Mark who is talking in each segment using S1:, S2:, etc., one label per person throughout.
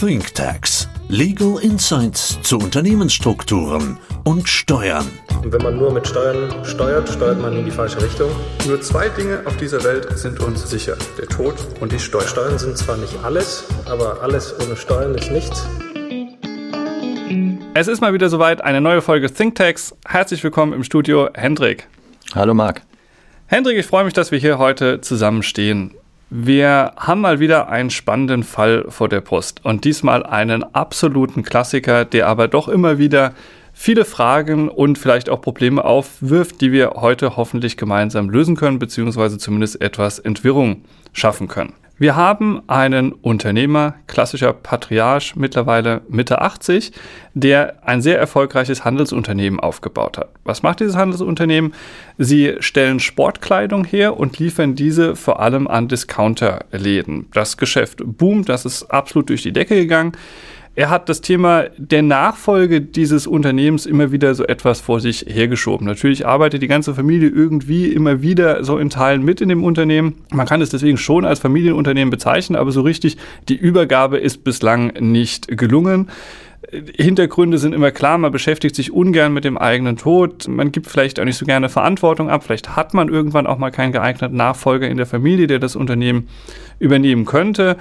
S1: ThinkTax. Legal Insights zu Unternehmensstrukturen und Steuern.
S2: Und wenn man nur mit Steuern steuert, steuert man in die falsche Richtung. Nur zwei Dinge auf dieser Welt sind uns sicher. Der Tod und die Steuern. Steuern sind zwar nicht alles, aber alles ohne Steuern ist nichts.
S3: Es ist mal wieder soweit, eine neue Folge ThinkTax. Herzlich willkommen im Studio, Hendrik.
S4: Hallo Marc.
S3: Hendrik, ich freue mich, dass wir hier heute zusammenstehen. Wir haben mal wieder einen spannenden Fall vor der Brust und diesmal einen absoluten Klassiker, der aber doch immer wieder viele Fragen und vielleicht auch Probleme aufwirft, die wir heute hoffentlich gemeinsam lösen können, beziehungsweise zumindest etwas Entwirrung schaffen können. Wir haben einen Unternehmer, klassischer Patriarch, mittlerweile Mitte 80, der ein sehr erfolgreiches Handelsunternehmen aufgebaut hat. Was macht dieses Handelsunternehmen? Sie stellen Sportkleidung her und liefern diese vor allem an Discounterläden. Das Geschäft boomt, das ist absolut durch die Decke gegangen. Er hat das Thema der Nachfolge dieses Unternehmens immer wieder so etwas vor sich hergeschoben. Natürlich arbeitet die ganze Familie irgendwie immer wieder so in Teilen mit in dem Unternehmen. Man kann es deswegen schon als Familienunternehmen bezeichnen, aber so richtig die Übergabe ist bislang nicht gelungen. Hintergründe sind immer klar, man beschäftigt sich ungern mit dem eigenen Tod, man gibt vielleicht auch nicht so gerne Verantwortung ab, vielleicht hat man irgendwann auch mal keinen geeigneten Nachfolger in der Familie, der das Unternehmen übernehmen könnte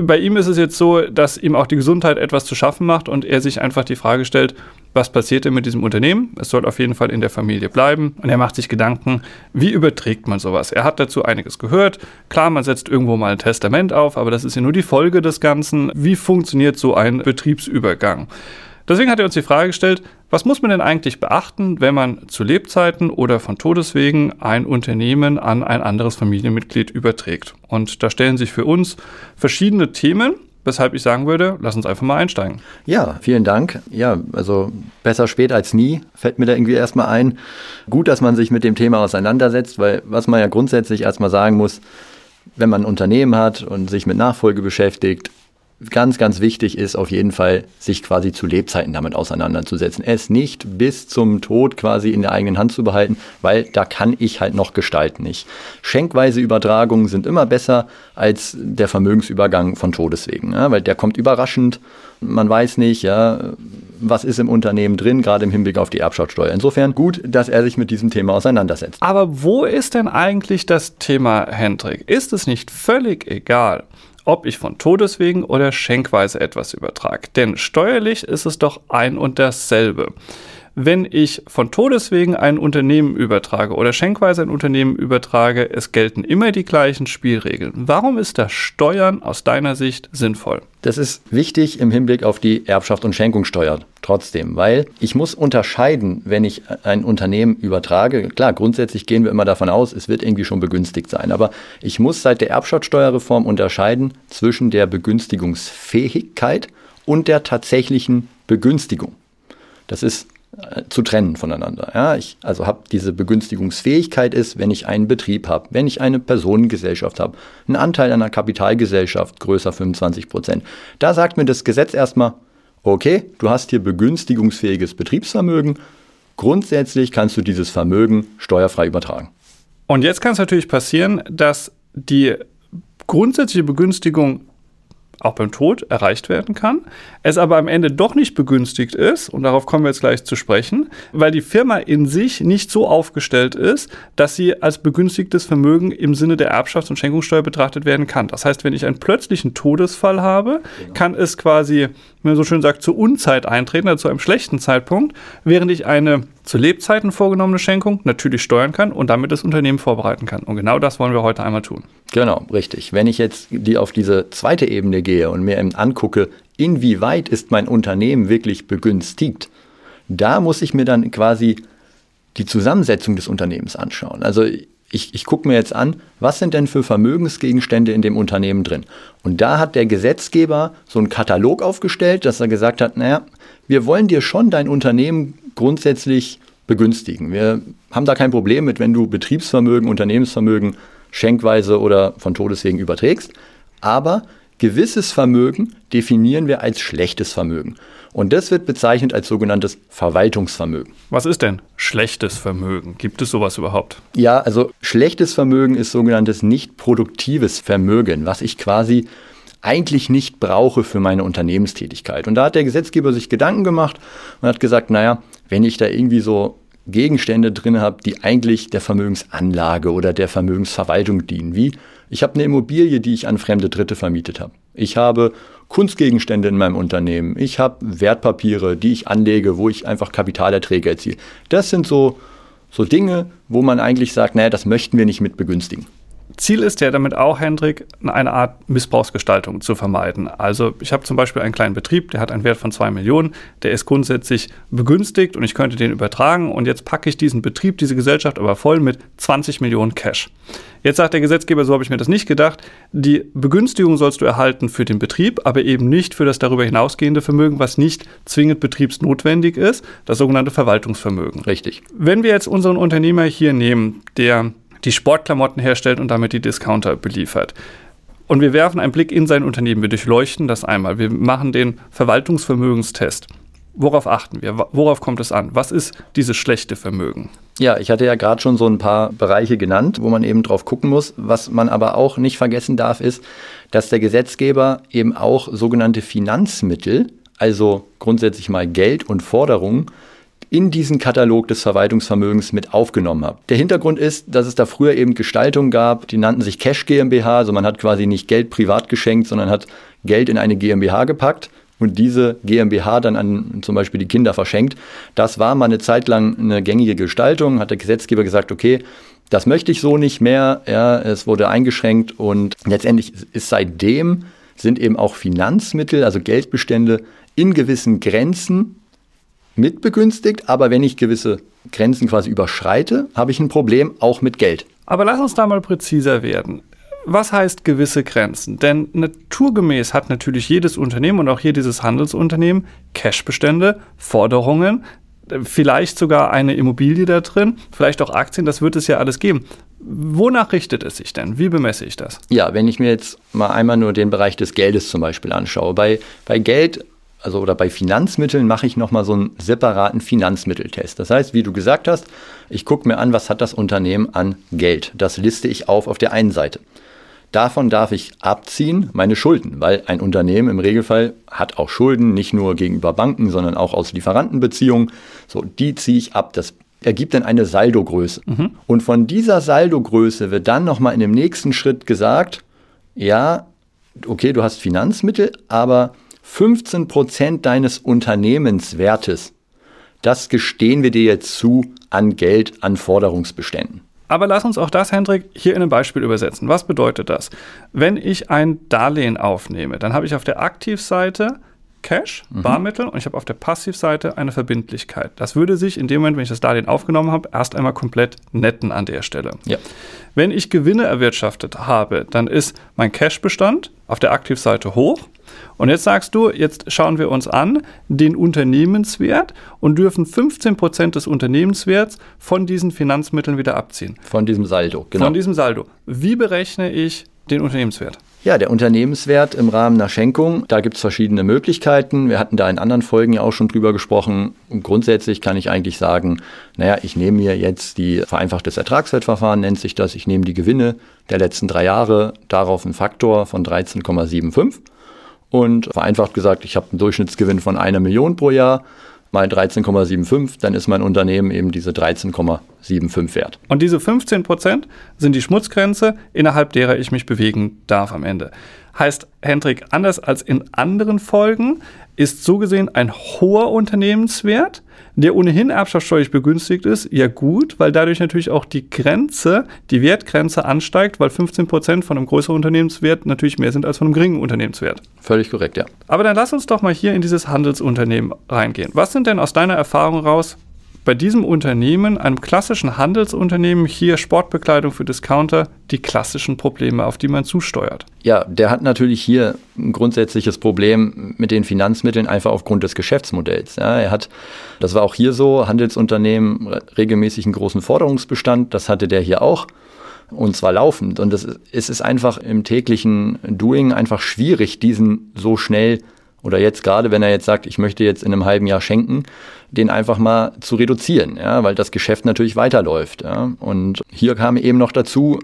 S3: bei ihm ist es jetzt so, dass ihm auch die Gesundheit etwas zu schaffen macht und er sich einfach die Frage stellt, was passiert denn mit diesem Unternehmen? Es soll auf jeden Fall in der Familie bleiben. Und er macht sich Gedanken, wie überträgt man sowas? Er hat dazu einiges gehört. Klar, man setzt irgendwo mal ein Testament auf, aber das ist ja nur die Folge des Ganzen. Wie funktioniert so ein Betriebsübergang? Deswegen hat er uns die Frage gestellt, was muss man denn eigentlich beachten, wenn man zu Lebzeiten oder von Todeswegen ein Unternehmen an ein anderes Familienmitglied überträgt? Und da stellen sich für uns verschiedene Themen, weshalb ich sagen würde, lass uns einfach mal einsteigen.
S4: Ja, vielen Dank. Ja, also besser spät als nie, fällt mir da irgendwie erstmal ein. Gut, dass man sich mit dem Thema auseinandersetzt, weil was man ja grundsätzlich erstmal sagen muss, wenn man ein Unternehmen hat und sich mit Nachfolge beschäftigt, ganz, ganz wichtig ist auf jeden Fall, sich quasi zu Lebzeiten damit auseinanderzusetzen. Es nicht bis zum Tod quasi in der eigenen Hand zu behalten, weil da kann ich halt noch gestalten. Nicht. Schenkweise Übertragungen sind immer besser als der Vermögensübergang von Todeswegen, ja, weil der kommt überraschend. Man weiß nicht, ja, was ist im Unternehmen drin, gerade im Hinblick auf die Erbschaftssteuer. Insofern gut, dass er sich mit diesem Thema auseinandersetzt.
S3: Aber wo ist denn eigentlich das Thema Hendrik? Ist es nicht völlig egal, ob ich von Todeswegen oder schenkweise etwas übertrage. Denn steuerlich ist es doch ein und dasselbe. Wenn ich von Todeswegen ein Unternehmen übertrage oder schenkweise ein Unternehmen übertrage, es gelten immer die gleichen Spielregeln. Warum ist das Steuern aus deiner Sicht sinnvoll?
S4: Das ist wichtig im Hinblick auf die Erbschaft und Schenkungssteuer trotzdem, weil ich muss unterscheiden, wenn ich ein Unternehmen übertrage. Klar, grundsätzlich gehen wir immer davon aus, es wird irgendwie schon begünstigt sein, aber ich muss seit der Erbschaftssteuerreform unterscheiden zwischen der Begünstigungsfähigkeit und der tatsächlichen Begünstigung. Das ist zu trennen voneinander. Ja, ich also habe diese Begünstigungsfähigkeit ist, wenn ich einen Betrieb habe, wenn ich eine Personengesellschaft habe, einen Anteil einer Kapitalgesellschaft größer 25 Prozent. Da sagt mir das Gesetz erstmal, okay, du hast hier begünstigungsfähiges Betriebsvermögen. Grundsätzlich kannst du dieses Vermögen steuerfrei übertragen.
S3: Und jetzt kann es natürlich passieren, dass die grundsätzliche Begünstigung auch beim Tod erreicht werden kann, es aber am Ende doch nicht begünstigt ist, und darauf kommen wir jetzt gleich zu sprechen, weil die Firma in sich nicht so aufgestellt ist, dass sie als begünstigtes Vermögen im Sinne der Erbschafts- und Schenkungssteuer betrachtet werden kann. Das heißt, wenn ich einen plötzlichen Todesfall habe, genau. kann es quasi, wenn man so schön sagt, zur Unzeit eintreten, also zu einem schlechten Zeitpunkt, während ich eine zu Lebzeiten vorgenommene Schenkung natürlich steuern kann und damit das Unternehmen vorbereiten kann. Und genau das wollen wir heute einmal tun.
S4: Genau, richtig. Wenn ich jetzt die auf diese zweite Ebene gehe und mir eben angucke, inwieweit ist mein Unternehmen wirklich begünstigt, da muss ich mir dann quasi die Zusammensetzung des Unternehmens anschauen. Also ich, ich gucke mir jetzt an, was sind denn für Vermögensgegenstände in dem Unternehmen drin? Und da hat der Gesetzgeber so einen Katalog aufgestellt, dass er gesagt hat, naja, wir wollen dir schon dein Unternehmen grundsätzlich begünstigen. Wir haben da kein Problem mit, wenn du Betriebsvermögen, Unternehmensvermögen schenkweise oder von Todeswegen überträgst. Aber gewisses Vermögen definieren wir als schlechtes Vermögen. Und das wird bezeichnet als sogenanntes Verwaltungsvermögen.
S3: Was ist denn schlechtes Vermögen? Gibt es sowas überhaupt?
S4: Ja, also schlechtes Vermögen ist sogenanntes nicht produktives Vermögen, was ich quasi eigentlich nicht brauche für meine Unternehmenstätigkeit. Und da hat der Gesetzgeber sich Gedanken gemacht und hat gesagt, naja, wenn ich da irgendwie so Gegenstände drin habe, die eigentlich der Vermögensanlage oder der Vermögensverwaltung dienen, wie ich habe eine Immobilie, die ich an fremde Dritte vermietet habe. Ich habe Kunstgegenstände in meinem Unternehmen. Ich habe Wertpapiere, die ich anlege, wo ich einfach Kapitalerträge erziele. Das sind so, so Dinge, wo man eigentlich sagt, naja, das möchten wir nicht mit begünstigen.
S3: Ziel ist ja damit auch, Hendrik, eine Art Missbrauchsgestaltung zu vermeiden. Also ich habe zum Beispiel einen kleinen Betrieb, der hat einen Wert von zwei Millionen, der ist grundsätzlich begünstigt und ich könnte den übertragen und jetzt packe ich diesen Betrieb, diese Gesellschaft aber voll mit 20 Millionen Cash. Jetzt sagt der Gesetzgeber, so habe ich mir das nicht gedacht, die Begünstigung sollst du erhalten für den Betrieb, aber eben nicht für das darüber hinausgehende Vermögen, was nicht zwingend betriebsnotwendig ist, das sogenannte Verwaltungsvermögen.
S4: Richtig.
S3: Wenn wir jetzt unseren Unternehmer hier nehmen, der die Sportklamotten herstellt und damit die Discounter beliefert. Und wir werfen einen Blick in sein Unternehmen, wir durchleuchten das einmal, wir machen den Verwaltungsvermögenstest. Worauf achten wir? Worauf kommt es an? Was ist dieses schlechte Vermögen?
S4: Ja, ich hatte ja gerade schon so ein paar Bereiche genannt, wo man eben drauf gucken muss. Was man aber auch nicht vergessen darf, ist, dass der Gesetzgeber eben auch sogenannte Finanzmittel, also grundsätzlich mal Geld und Forderungen, in diesen Katalog des Verwaltungsvermögens mit aufgenommen habe. Der Hintergrund ist, dass es da früher eben Gestaltungen gab, die nannten sich Cash GmbH, also man hat quasi nicht Geld privat geschenkt, sondern hat Geld in eine GmbH gepackt und diese GmbH dann an zum Beispiel die Kinder verschenkt. Das war mal eine Zeit lang eine gängige Gestaltung, hat der Gesetzgeber gesagt, okay, das möchte ich so nicht mehr, ja, es wurde eingeschränkt und letztendlich ist seitdem sind eben auch Finanzmittel, also Geldbestände in gewissen Grenzen mitbegünstigt, aber wenn ich gewisse Grenzen quasi überschreite, habe ich ein Problem auch mit Geld.
S3: Aber lass uns da mal präziser werden. Was heißt gewisse Grenzen? Denn naturgemäß hat natürlich jedes Unternehmen und auch hier dieses Handelsunternehmen Cashbestände, Forderungen, vielleicht sogar eine Immobilie da drin, vielleicht auch Aktien, das wird es ja alles geben. Wonach richtet es sich denn? Wie bemesse ich das?
S4: Ja, wenn ich mir jetzt mal einmal nur den Bereich des Geldes zum Beispiel anschaue. Bei, bei Geld also oder bei Finanzmitteln mache ich nochmal so einen separaten Finanzmitteltest. Das heißt, wie du gesagt hast, ich gucke mir an, was hat das Unternehmen an Geld. Das liste ich auf auf der einen Seite. Davon darf ich abziehen meine Schulden, weil ein Unternehmen im Regelfall hat auch Schulden, nicht nur gegenüber Banken, sondern auch aus Lieferantenbeziehungen. So, die ziehe ich ab. Das ergibt dann eine Saldogröße. Mhm. Und von dieser Saldogröße wird dann nochmal in dem nächsten Schritt gesagt, ja, okay, du hast Finanzmittel, aber 15 Prozent deines Unternehmenswertes, das gestehen wir dir jetzt zu an Geld, an Forderungsbeständen.
S3: Aber lass uns auch das, Hendrik, hier in einem Beispiel übersetzen. Was bedeutet das? Wenn ich ein Darlehen aufnehme, dann habe ich auf der Aktivseite Cash, mhm. Barmittel und ich habe auf der Passivseite eine Verbindlichkeit. Das würde sich in dem Moment, wenn ich das Darlehen aufgenommen habe, erst einmal komplett netten an der Stelle. Ja. Wenn ich Gewinne erwirtschaftet habe, dann ist mein Cash-Bestand auf der Aktivseite hoch. Und jetzt sagst du, jetzt schauen wir uns an den Unternehmenswert und dürfen 15 Prozent des Unternehmenswerts von diesen Finanzmitteln wieder abziehen.
S4: Von diesem Saldo,
S3: genau. Von diesem Saldo. Wie berechne ich den Unternehmenswert?
S4: Ja, der Unternehmenswert im Rahmen einer Schenkung, da gibt es verschiedene Möglichkeiten. Wir hatten da in anderen Folgen ja auch schon drüber gesprochen. Und grundsätzlich kann ich eigentlich sagen, naja, ich nehme mir jetzt die vereinfachtes Ertragswertverfahren, nennt sich das. Ich nehme die Gewinne der letzten drei Jahre, darauf einen Faktor von 13,75. Und vereinfacht gesagt, ich habe einen Durchschnittsgewinn von einer Million pro Jahr mal 13,75, dann ist mein Unternehmen eben diese 13,75 wert.
S3: Und diese 15 Prozent sind die Schmutzgrenze, innerhalb derer ich mich bewegen darf am Ende. Heißt, Hendrik, anders als in anderen Folgen ist so gesehen ein hoher Unternehmenswert der ohnehin erbschaftssteuerlich begünstigt ist, ja gut, weil dadurch natürlich auch die Grenze, die Wertgrenze ansteigt, weil 15 Prozent von einem größeren Unternehmenswert natürlich mehr sind als von einem geringen Unternehmenswert.
S4: Völlig korrekt, ja.
S3: Aber dann lass uns doch mal hier in dieses Handelsunternehmen reingehen. Was sind denn aus deiner Erfahrung raus bei diesem Unternehmen, einem klassischen Handelsunternehmen, hier Sportbekleidung für Discounter, die klassischen Probleme, auf die man zusteuert?
S4: Ja, der hat natürlich hier ein grundsätzliches Problem mit den Finanzmitteln, einfach aufgrund des Geschäftsmodells. Ja, er hat, das war auch hier so, Handelsunternehmen regelmäßig einen großen Forderungsbestand, das hatte der hier auch und zwar laufend. Und es ist einfach im täglichen Doing einfach schwierig, diesen so schnell oder jetzt gerade, wenn er jetzt sagt, ich möchte jetzt in einem halben Jahr schenken, den einfach mal zu reduzieren, ja, weil das Geschäft natürlich weiterläuft. Ja. Und hier kam eben noch dazu,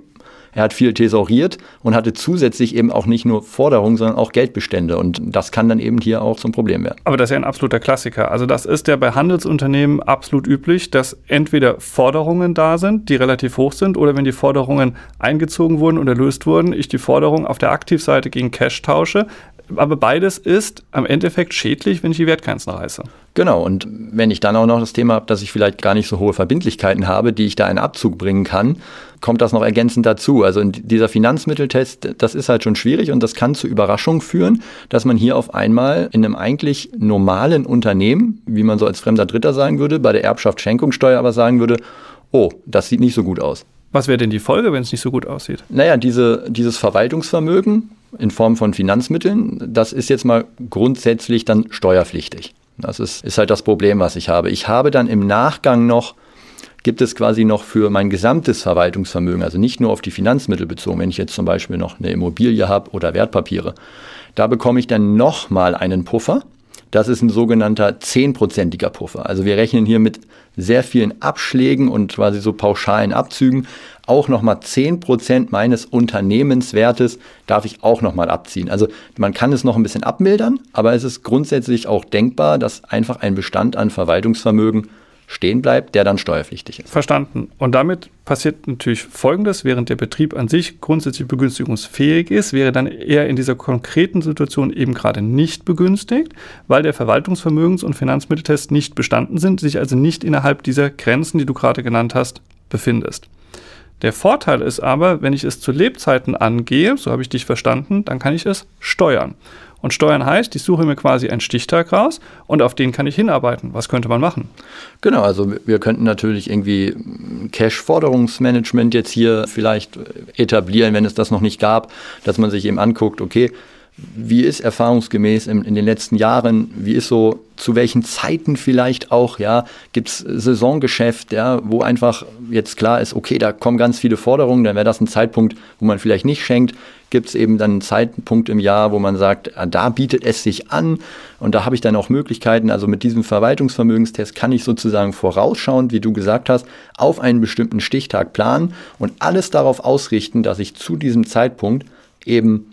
S4: er hat viel thesauriert und hatte zusätzlich eben auch nicht nur Forderungen, sondern auch Geldbestände. Und das kann dann eben hier auch zum Problem werden.
S3: Aber das ist ja ein absoluter Klassiker. Also das ist ja bei Handelsunternehmen absolut üblich, dass entweder Forderungen da sind, die relativ hoch sind, oder wenn die Forderungen eingezogen wurden und erlöst wurden, ich die Forderung auf der Aktivseite gegen Cash tausche. Aber beides ist am Endeffekt schädlich, wenn ich die Wertgrenzen reiße.
S4: Genau, und wenn ich dann auch noch das Thema habe, dass ich vielleicht gar nicht so hohe Verbindlichkeiten habe, die ich da in Abzug bringen kann, kommt das noch ergänzend dazu. Also dieser Finanzmitteltest, das ist halt schon schwierig und das kann zu Überraschungen führen, dass man hier auf einmal in einem eigentlich normalen Unternehmen, wie man so als fremder Dritter sagen würde, bei der Erbschaft Schenkungssteuer aber sagen würde, oh, das sieht nicht so gut aus.
S3: Was wäre denn die Folge, wenn es nicht so gut aussieht?
S4: Naja, diese, dieses Verwaltungsvermögen in Form von Finanzmitteln, das ist jetzt mal grundsätzlich dann steuerpflichtig. Das ist, ist halt das Problem, was ich habe. Ich habe dann im Nachgang noch, gibt es quasi noch für mein gesamtes Verwaltungsvermögen, also nicht nur auf die Finanzmittel bezogen, wenn ich jetzt zum Beispiel noch eine Immobilie habe oder Wertpapiere, da bekomme ich dann nochmal einen Puffer. Das ist ein sogenannter zehnprozentiger Puffer. Also wir rechnen hier mit sehr vielen Abschlägen und quasi so pauschalen Abzügen. Auch nochmal 10% meines Unternehmenswertes darf ich auch nochmal abziehen. Also man kann es noch ein bisschen abmildern, aber es ist grundsätzlich auch denkbar, dass einfach ein Bestand an Verwaltungsvermögen stehen bleibt, der dann steuerpflichtig ist.
S3: Verstanden. Und damit passiert natürlich Folgendes, während der Betrieb an sich grundsätzlich begünstigungsfähig ist, wäre dann eher in dieser konkreten Situation eben gerade nicht begünstigt, weil der Verwaltungsvermögens- und Finanzmitteltest nicht bestanden sind, sich also nicht innerhalb dieser Grenzen, die du gerade genannt hast, befindest. Der Vorteil ist aber, wenn ich es zu Lebzeiten angehe, so habe ich dich verstanden, dann kann ich es steuern. Und steuern heißt, ich suche mir quasi einen Stichtag raus und auf den kann ich hinarbeiten. Was könnte man machen?
S4: Genau, also wir könnten natürlich irgendwie Cash-Forderungsmanagement jetzt hier vielleicht etablieren, wenn es das noch nicht gab, dass man sich eben anguckt, okay, wie ist erfahrungsgemäß in, in, den letzten Jahren, wie ist so, zu welchen Zeiten vielleicht auch, ja, gibt es Saisongeschäft, ja, wo einfach jetzt klar ist, okay, da kommen ganz viele Forderungen, dann wäre das ein Zeitpunkt, wo man vielleicht nicht schenkt. Gibt es eben dann einen Zeitpunkt im Jahr, wo man sagt, ah, da bietet es sich an und da habe ich dann auch Möglichkeiten, also mit diesem Verwaltungsvermögenstest kann ich sozusagen vorausschauend, wie du gesagt hast, auf einen bestimmten Stichtag planen und alles darauf ausrichten, dass ich zu diesem Zeitpunkt eben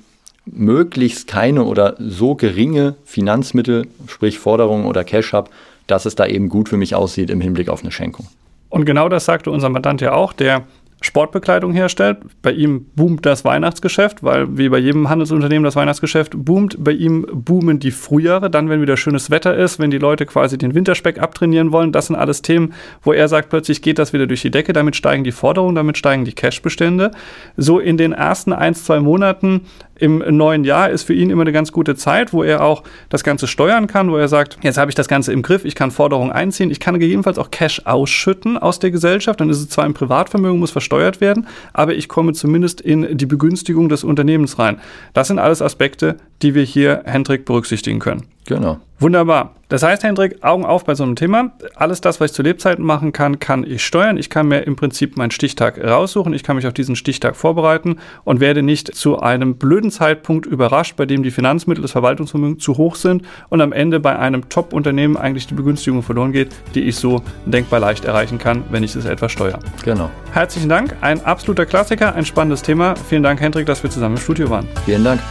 S4: möglichst keine oder so geringe Finanzmittel, sprich Forderungen oder Cash habe, dass es da eben gut für mich aussieht im Hinblick auf eine Schenkung.
S3: Und genau das sagte unser Mandant ja auch, der Sportbekleidung herstellt. Bei ihm boomt das Weihnachtsgeschäft, weil wie bei jedem Handelsunternehmen das Weihnachtsgeschäft boomt. Bei ihm boomen die Frühjahre, dann wenn wieder schönes Wetter ist, wenn die Leute quasi den Winterspeck abtrainieren wollen. Das sind alles Themen, wo er sagt, plötzlich geht das wieder durch die Decke, damit steigen die Forderungen, damit steigen die Cashbestände. So in den ersten ein, zwei Monaten im neuen Jahr ist für ihn immer eine ganz gute Zeit, wo er auch das Ganze steuern kann, wo er sagt, jetzt habe ich das Ganze im Griff, ich kann Forderungen einziehen, ich kann gegebenenfalls auch Cash ausschütten aus der Gesellschaft, dann ist es zwar im Privatvermögen, muss versteuert werden, aber ich komme zumindest in die Begünstigung des Unternehmens rein. Das sind alles Aspekte, die wir hier, Hendrik, berücksichtigen können.
S4: Genau.
S3: Wunderbar. Das heißt, Hendrik, Augen auf bei so einem Thema. Alles das, was ich zu Lebzeiten machen kann, kann ich steuern. Ich kann mir im Prinzip meinen Stichtag raussuchen. Ich kann mich auf diesen Stichtag vorbereiten und werde nicht zu einem blöden Zeitpunkt überrascht, bei dem die Finanzmittel des Verwaltungsvermögens zu hoch sind und am Ende bei einem Top-Unternehmen eigentlich die Begünstigung verloren geht, die ich so denkbar leicht erreichen kann, wenn ich es etwas steuere.
S4: Genau.
S3: Herzlichen Dank. Ein absoluter Klassiker, ein spannendes Thema. Vielen Dank, Hendrik, dass wir zusammen im Studio waren.
S4: Vielen Dank.